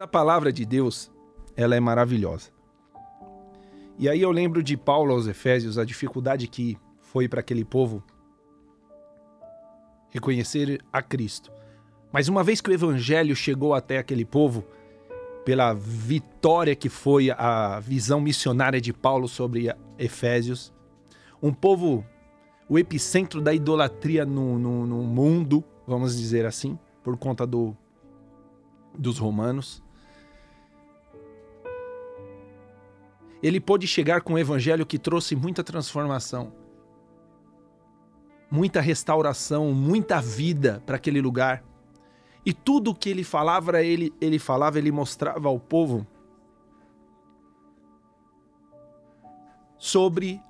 A palavra de Deus, ela é maravilhosa. E aí eu lembro de Paulo aos Efésios, a dificuldade que foi para aquele povo reconhecer a Cristo. Mas uma vez que o evangelho chegou até aquele povo, pela vitória que foi a visão missionária de Paulo sobre Efésios, um povo, o epicentro da idolatria no, no, no mundo, vamos dizer assim, por conta do, dos romanos. Ele pôde chegar com um evangelho que trouxe muita transformação, muita restauração, muita vida para aquele lugar. E tudo que ele falava, ele, ele falava, ele mostrava ao povo sobre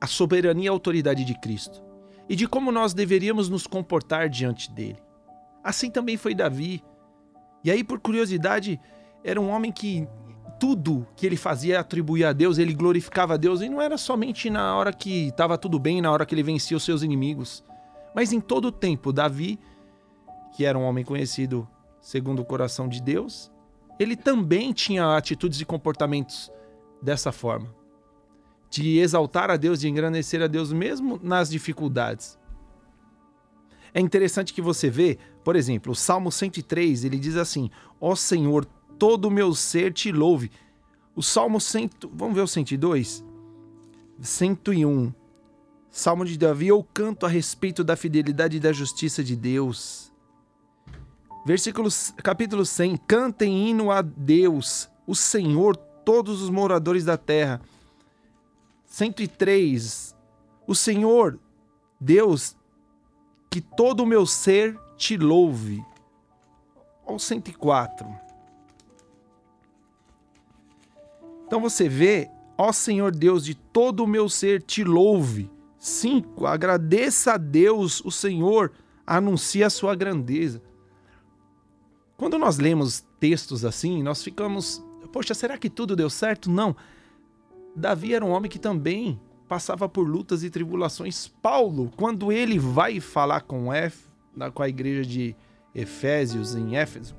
a soberania e a autoridade de Cristo e de como nós deveríamos nos comportar diante dele. Assim também foi Davi. E aí, por curiosidade, era um homem que tudo que ele fazia atribuía a Deus, ele glorificava a Deus, e não era somente na hora que estava tudo bem, na hora que ele vencia os seus inimigos, mas em todo o tempo. Davi, que era um homem conhecido segundo o coração de Deus, ele também tinha atitudes e comportamentos dessa forma, de exaltar a Deus, de engrandecer a Deus, mesmo nas dificuldades. É interessante que você vê, por exemplo, o Salmo 103, ele diz assim: Ó Senhor, todo o meu ser te louve. O Salmo 100, vamos ver o 102? 101. Salmo de Davi, eu canto a respeito da fidelidade e da justiça de Deus. Versículo, capítulo 100, cantem hino a Deus, o Senhor, todos os moradores da terra. 103, o Senhor, Deus, que todo o meu ser te louve. Ao 104, Então você vê, ó Senhor Deus, de todo o meu ser te louve. 5. Agradeça a Deus, o Senhor, anuncie a sua grandeza. Quando nós lemos textos assim, nós ficamos, poxa, será que tudo deu certo? Não. Davi era um homem que também passava por lutas e tribulações. Paulo, quando ele vai falar com, F, com a igreja de Efésios, em Éfeso,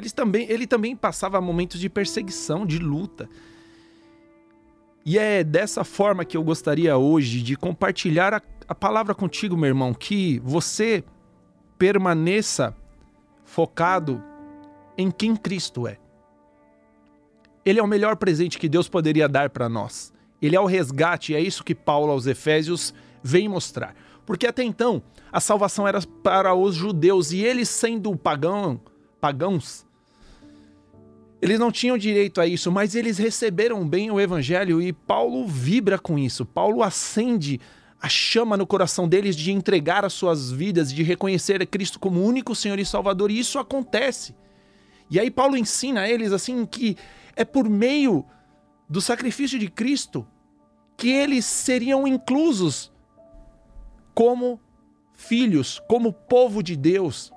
eles também, ele também passava momentos de perseguição, de luta. E é dessa forma que eu gostaria hoje de compartilhar a, a palavra contigo, meu irmão, que você permaneça focado em quem Cristo é. Ele é o melhor presente que Deus poderia dar para nós. Ele é o resgate, é isso que Paulo aos Efésios vem mostrar. Porque até então, a salvação era para os judeus e eles sendo pagão, pagãos, eles não tinham direito a isso, mas eles receberam bem o evangelho e Paulo vibra com isso. Paulo acende a chama no coração deles de entregar as suas vidas, de reconhecer Cristo como único Senhor e Salvador, e isso acontece. E aí Paulo ensina a eles assim que é por meio do sacrifício de Cristo que eles seriam inclusos como filhos, como povo de Deus.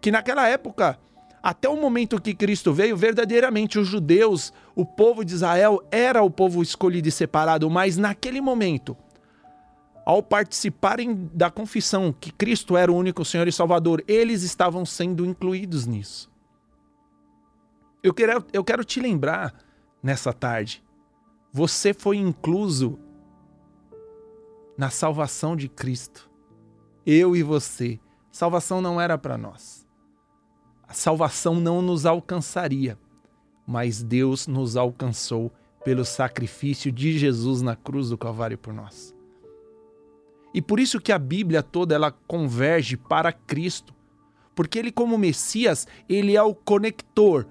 Que naquela época até o momento que Cristo veio, verdadeiramente os judeus, o povo de Israel, era o povo escolhido e separado, mas naquele momento, ao participarem da confissão que Cristo era o único Senhor e Salvador, eles estavam sendo incluídos nisso. Eu quero, eu quero te lembrar nessa tarde, você foi incluso na salvação de Cristo. Eu e você. Salvação não era para nós a salvação não nos alcançaria, mas Deus nos alcançou pelo sacrifício de Jesus na cruz do Calvário por nós. E por isso que a Bíblia toda ela converge para Cristo, porque ele como Messias, ele é o conector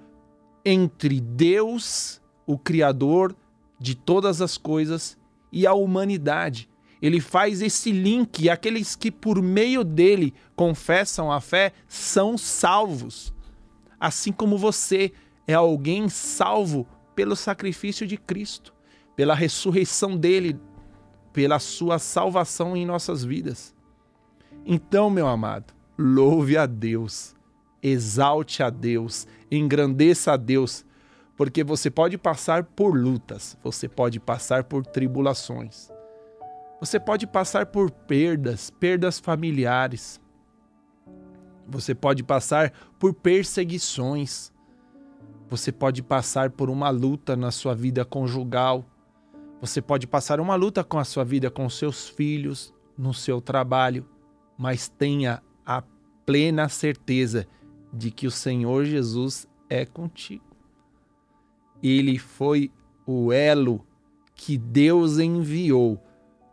entre Deus, o criador de todas as coisas, e a humanidade ele faz esse link aqueles que por meio dele confessam a fé são salvos. Assim como você é alguém salvo pelo sacrifício de Cristo, pela ressurreição dele, pela sua salvação em nossas vidas. Então, meu amado, louve a Deus, exalte a Deus, engrandeça a Deus, porque você pode passar por lutas, você pode passar por tribulações você pode passar por perdas, perdas familiares. Você pode passar por perseguições. Você pode passar por uma luta na sua vida conjugal. Você pode passar uma luta com a sua vida com seus filhos, no seu trabalho, mas tenha a plena certeza de que o Senhor Jesus é contigo. Ele foi o elo que Deus enviou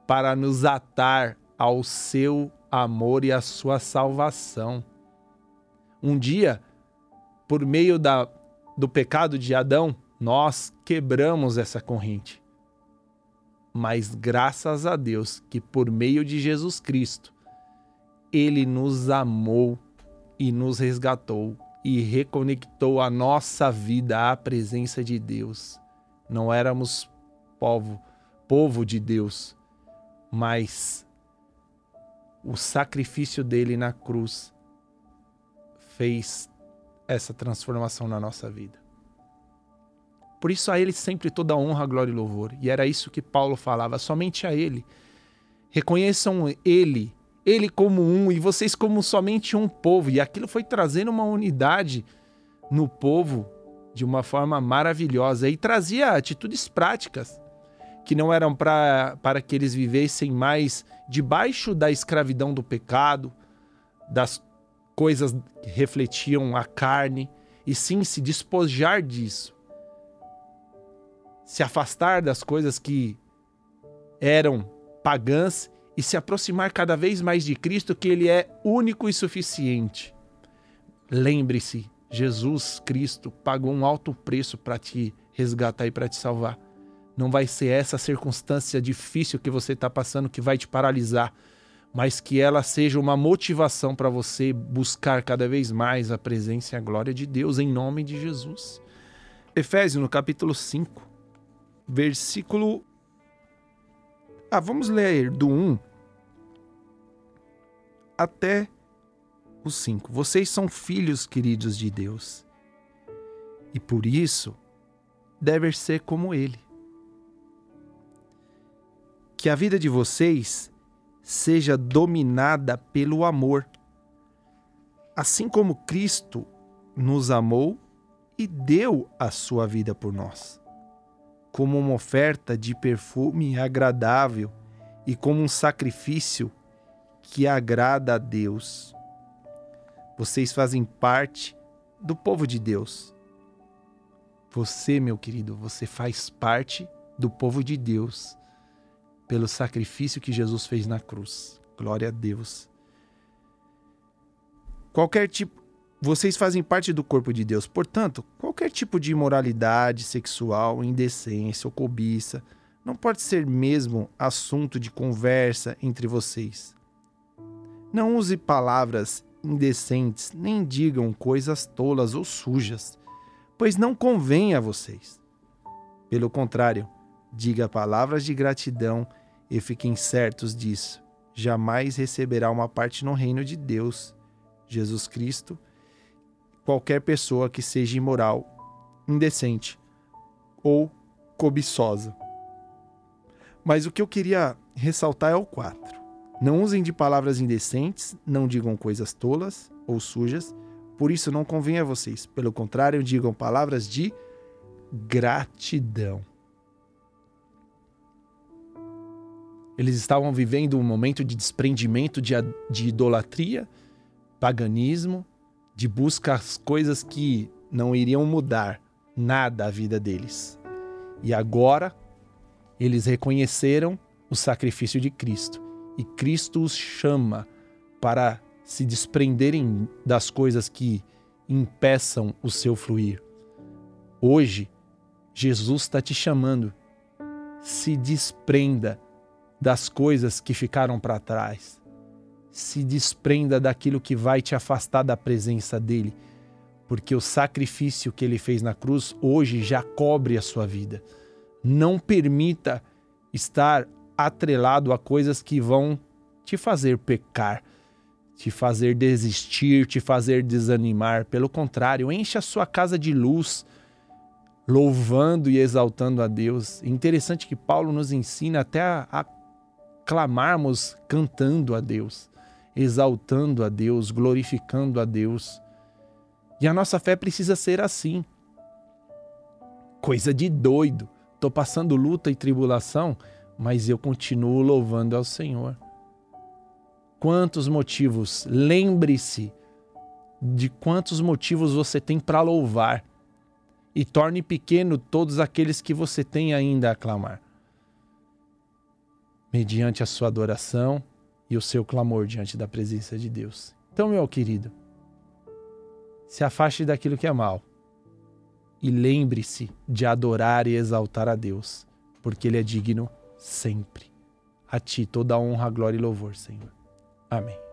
para nos atar ao seu amor e à sua salvação. Um dia, por meio da, do pecado de Adão, nós quebramos essa corrente. Mas graças a Deus que por meio de Jesus Cristo, ele nos amou e nos resgatou e reconectou a nossa vida à presença de Deus. Não éramos povo, povo de Deus, mas o sacrifício dele na cruz fez essa transformação na nossa vida. Por isso a ele sempre toda honra, glória e louvor. E era isso que Paulo falava, somente a ele. Reconheçam ele, ele como um e vocês como somente um povo. E aquilo foi trazendo uma unidade no povo de uma forma maravilhosa e trazia atitudes práticas que não eram pra, para que eles vivessem mais debaixo da escravidão do pecado, das coisas que refletiam a carne, e sim se despojar disso. Se afastar das coisas que eram pagãs e se aproximar cada vez mais de Cristo, que Ele é único e suficiente. Lembre-se, Jesus Cristo pagou um alto preço para te resgatar e para te salvar. Não vai ser essa circunstância difícil que você está passando que vai te paralisar mas que ela seja uma motivação para você buscar cada vez mais a presença e a glória de Deus em nome de Jesus. Efésios no capítulo 5, versículo Ah, vamos ler do 1 até o 5. Vocês são filhos queridos de Deus. E por isso devem ser como ele. Que a vida de vocês seja dominada pelo amor. Assim como Cristo nos amou e deu a sua vida por nós, como uma oferta de perfume agradável e como um sacrifício que agrada a Deus. Vocês fazem parte do povo de Deus. Você, meu querido, você faz parte do povo de Deus pelo sacrifício que Jesus fez na cruz. Glória a Deus. Qualquer tipo vocês fazem parte do corpo de Deus. Portanto, qualquer tipo de imoralidade sexual, indecência ou cobiça não pode ser mesmo assunto de conversa entre vocês. Não use palavras indecentes, nem digam coisas tolas ou sujas, pois não convém a vocês. Pelo contrário, Diga palavras de gratidão e fiquem certos disso. Jamais receberá uma parte no reino de Deus, Jesus Cristo, qualquer pessoa que seja imoral, indecente ou cobiçosa. Mas o que eu queria ressaltar é o 4. Não usem de palavras indecentes, não digam coisas tolas ou sujas, por isso não convém a vocês. Pelo contrário, digam palavras de gratidão. Eles estavam vivendo um momento de desprendimento de, de idolatria, paganismo, de busca às coisas que não iriam mudar nada a vida deles. E agora eles reconheceram o sacrifício de Cristo e Cristo os chama para se desprenderem das coisas que impeçam o seu fluir. Hoje, Jesus está te chamando. Se desprenda das coisas que ficaram para trás. Se desprenda daquilo que vai te afastar da presença dele, porque o sacrifício que ele fez na cruz hoje já cobre a sua vida. Não permita estar atrelado a coisas que vão te fazer pecar, te fazer desistir, te fazer desanimar. Pelo contrário, enche a sua casa de luz, louvando e exaltando a Deus. Interessante que Paulo nos ensina até a, a clamarmos cantando a Deus. exaltando a Deus, glorificando a Deus. E a nossa fé precisa ser assim. Coisa de doido. Estou passando luta e tribulação, mas eu continuo louvando ao Senhor. Quantos motivos? Lembre-se de quantos motivos você tem para louvar e torne pequeno todos aqueles que você tem ainda a clamar. Mediante a sua adoração e o seu clamor diante da presença de Deus. Então, meu querido, se afaste daquilo que é mal e lembre-se de adorar e exaltar a Deus, porque Ele é digno sempre. A Ti toda a honra, glória e louvor, Senhor. Amém.